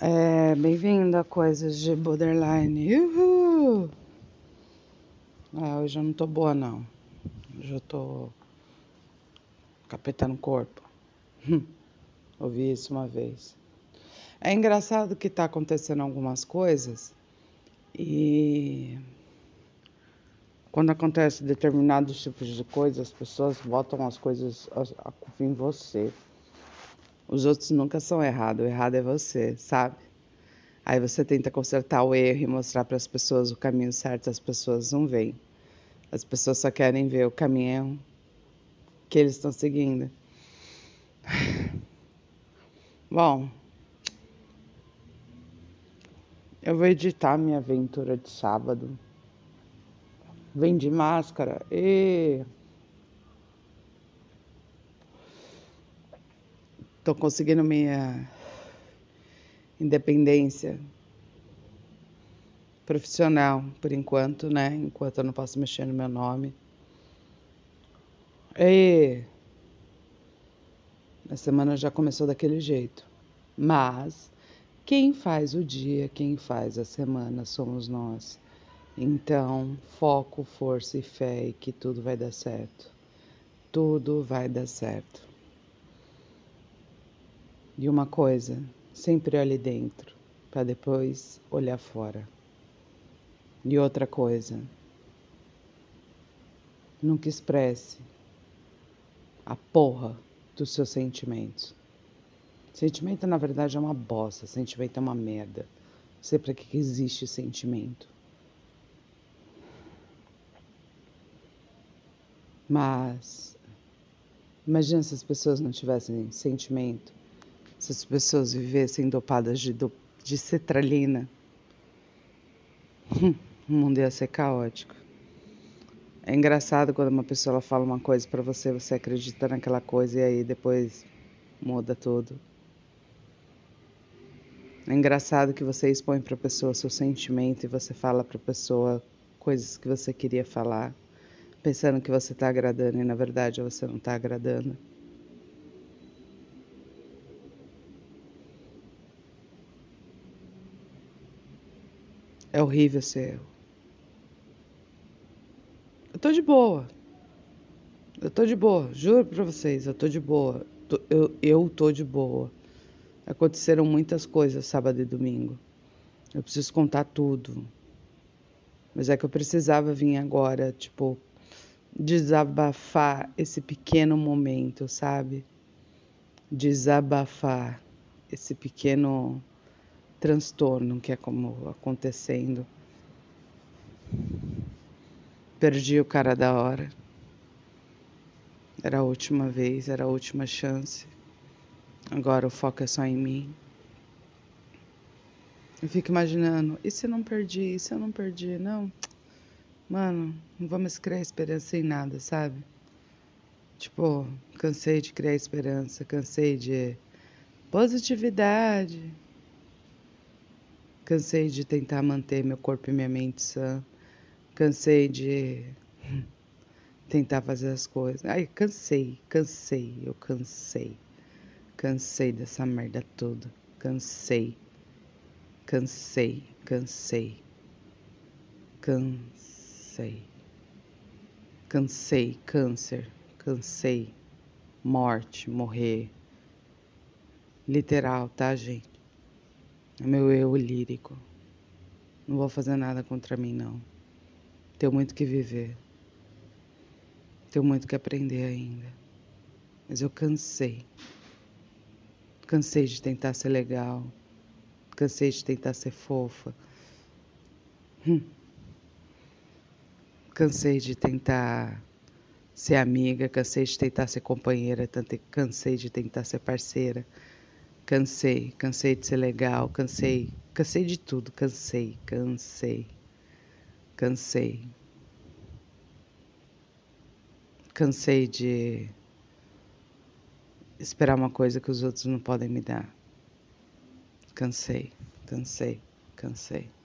É, bem-vindo a Coisas de Borderline. Uhul! É, hoje eu não tô boa, não. Hoje eu tô capetando o corpo. Ouvi isso uma vez. É engraçado que tá acontecendo algumas coisas e quando acontece determinados tipos de coisas, as pessoas botam as coisas a culpa em você. Os outros nunca são errados, o errado é você, sabe? Aí você tenta consertar o erro e mostrar para as pessoas o caminho certo, as pessoas não veem. As pessoas só querem ver o caminho que eles estão seguindo. Bom, eu vou editar minha aventura de sábado. Vem de máscara. E Tô conseguindo minha independência profissional por enquanto, né? Enquanto eu não posso mexer no meu nome. E a semana já começou daquele jeito. Mas quem faz o dia, quem faz a semana somos nós. Então, foco, força e fé e que tudo vai dar certo. Tudo vai dar certo. E uma coisa, sempre olhe dentro, para depois olhar fora. E outra coisa, nunca expresse a porra dos seus sentimentos. Sentimento, na verdade, é uma bosta. Sentimento é uma merda. Não sei para que existe sentimento. Mas imagina se as pessoas não tivessem sentimento se as pessoas vivessem dopadas de, do, de cetralina, o mundo ia ser caótico. É engraçado quando uma pessoa fala uma coisa para você, você acredita naquela coisa e aí depois muda tudo. É engraçado que você expõe para a pessoa seu sentimento e você fala para a pessoa coisas que você queria falar, pensando que você está agradando e na verdade você não está agradando. É horrível ser eu. Tô de boa. Eu tô de boa, juro pra vocês, eu tô de boa. Eu, eu tô de boa. Aconteceram muitas coisas sábado e domingo. Eu preciso contar tudo. Mas é que eu precisava vir agora, tipo, desabafar esse pequeno momento, sabe? Desabafar esse pequeno transtorno que é como acontecendo. Perdi o cara da hora. Era a última vez, era a última chance. Agora o foco é só em mim. Eu fico imaginando, e se eu não perdi? E se eu não perdi? Não. Mano, não vamos criar esperança em nada, sabe? Tipo, cansei de criar esperança, cansei de positividade, Cansei de tentar manter meu corpo e minha mente sã. Cansei de tentar fazer as coisas. Ai, cansei, cansei, eu cansei. Cansei dessa merda toda. Cansei. Cansei, cansei. Cansei. Cansei, câncer. Cansei. Morte, morrer. Literal, tá, gente? É meu eu lírico. Não vou fazer nada contra mim, não. Tenho muito que viver. Tenho muito que aprender ainda. Mas eu cansei. Cansei de tentar ser legal. Cansei de tentar ser fofa. Hum. Cansei de tentar ser amiga, cansei de tentar ser companheira, cansei de tentar ser parceira. Cansei, cansei de ser legal, cansei, cansei de tudo, cansei, cansei, cansei. Cansei de esperar uma coisa que os outros não podem me dar. Cansei, cansei, cansei.